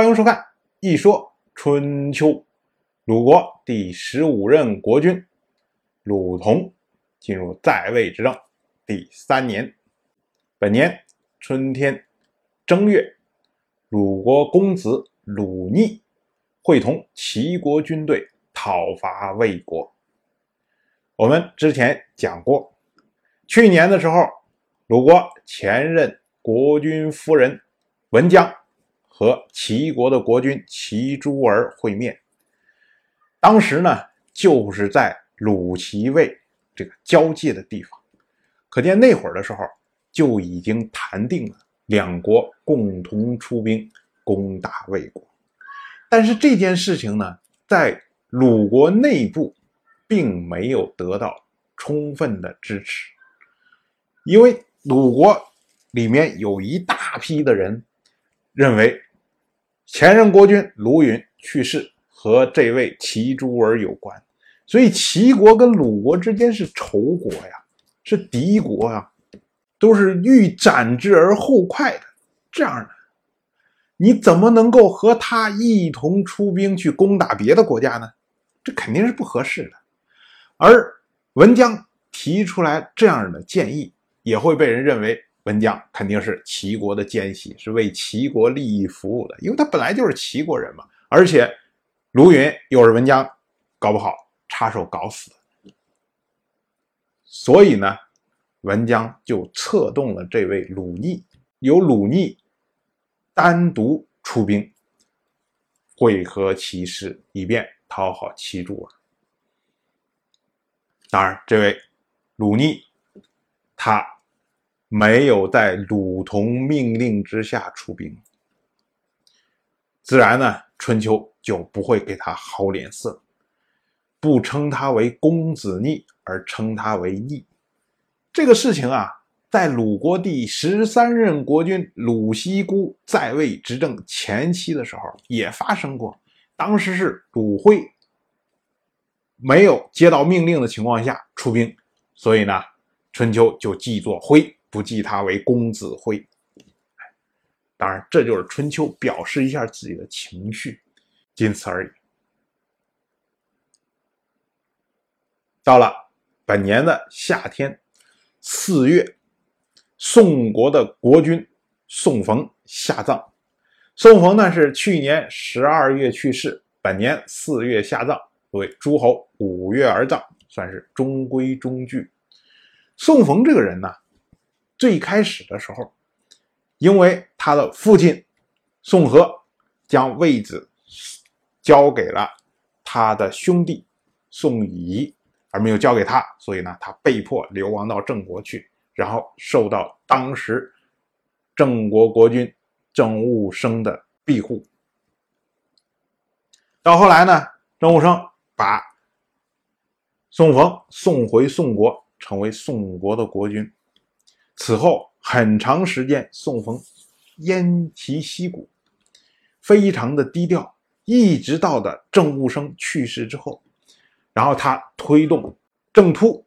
欢迎收看《一说春秋》。鲁国第十五任国君鲁同进入在位执政第三年，本年春天正月，鲁国公子鲁逆会同齐国军队讨伐魏国。我们之前讲过，去年的时候，鲁国前任国君夫人文姜。和齐国的国君齐诸儿会面，当时呢，就是在鲁齐魏这个交界的地方，可见那会儿的时候就已经谈定了两国共同出兵攻打魏国。但是这件事情呢，在鲁国内部并没有得到充分的支持，因为鲁国里面有一大批的人认为。前任国君卢云去世，和这位齐诸儿有关，所以齐国跟鲁国之间是仇国呀，是敌国呀，都是欲斩之而后快的这样的。你怎么能够和他一同出兵去攻打别的国家呢？这肯定是不合适的。而文姜提出来这样的建议，也会被人认为。文姜肯定是齐国的奸细，是为齐国利益服务的，因为他本来就是齐国人嘛。而且卢云又是文姜，搞不好插手搞死。所以呢，文姜就策动了这位鲁逆，由鲁逆单独出兵会合齐师，以便讨好齐主啊。当然，这位鲁逆他。没有在鲁同命令之下出兵，自然呢，春秋就不会给他好脸色，不称他为公子逆，而称他为逆。这个事情啊，在鲁国第十三任国君鲁僖姑在位执政前期的时候也发生过。当时是鲁惠没有接到命令的情况下出兵，所以呢，春秋就记作徽。不记他为公子辉，当然这就是春秋表示一下自己的情绪，仅此而已。到了本年的夏天，四月，宋国的国君宋冯下葬。宋冯呢是去年十二月去世，本年四月下葬，为诸侯五月而葬，算是中规中矩。宋冯这个人呢。最开始的时候，因为他的父亲宋和将位子交给了他的兄弟宋乙，而没有交给他，所以呢，他被迫流亡到郑国去，然后受到当时郑国国君郑务生的庇护。到后来呢，郑务生把宋冯送回宋国，成为宋国的国君。此后很长时间，宋冯偃旗息鼓，非常的低调，一直到的郑务生去世之后，然后他推动郑突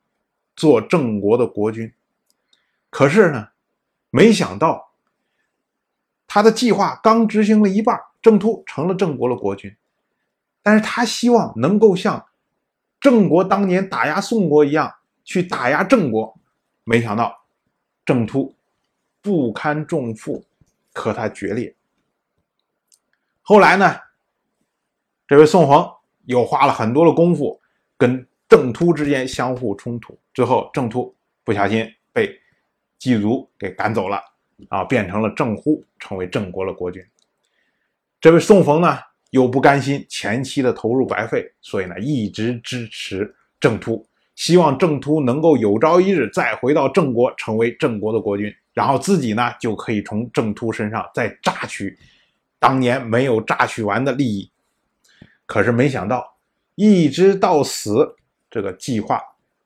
做郑国的国君。可是呢，没想到他的计划刚执行了一半，郑突成了郑国的国君，但是他希望能够像郑国当年打压宋国一样去打压郑国，没想到。郑突不堪重负，和他决裂。后来呢，这位宋冯又花了很多的功夫跟郑突之间相互冲突，最后郑突不小心被祭族给赶走了，啊，变成了郑忽，成为郑国的国君。这位宋冯呢，又不甘心前期的投入白费，所以呢，一直支持郑突。希望郑突能够有朝一日再回到郑国，成为郑国的国君，然后自己呢就可以从郑突身上再榨取当年没有榨取完的利益。可是没想到，一直到死，这个计划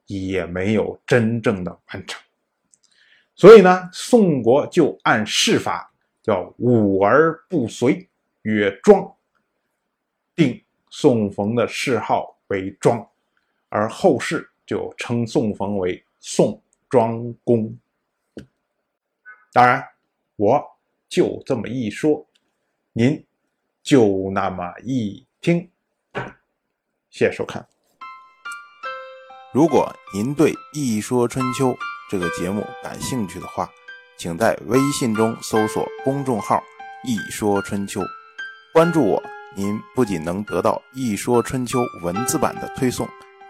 也没有真正的完成。所以呢，宋国就按世法，叫武而不随，曰庄，定宋冯的谥号为庄，而后世。就称宋冯为宋庄公。当然，我就这么一说，您就那么一听。谢谢收看。如果您对《一说春秋》这个节目感兴趣的话，请在微信中搜索公众号“一说春秋”，关注我。您不仅能得到《一说春秋》文字版的推送，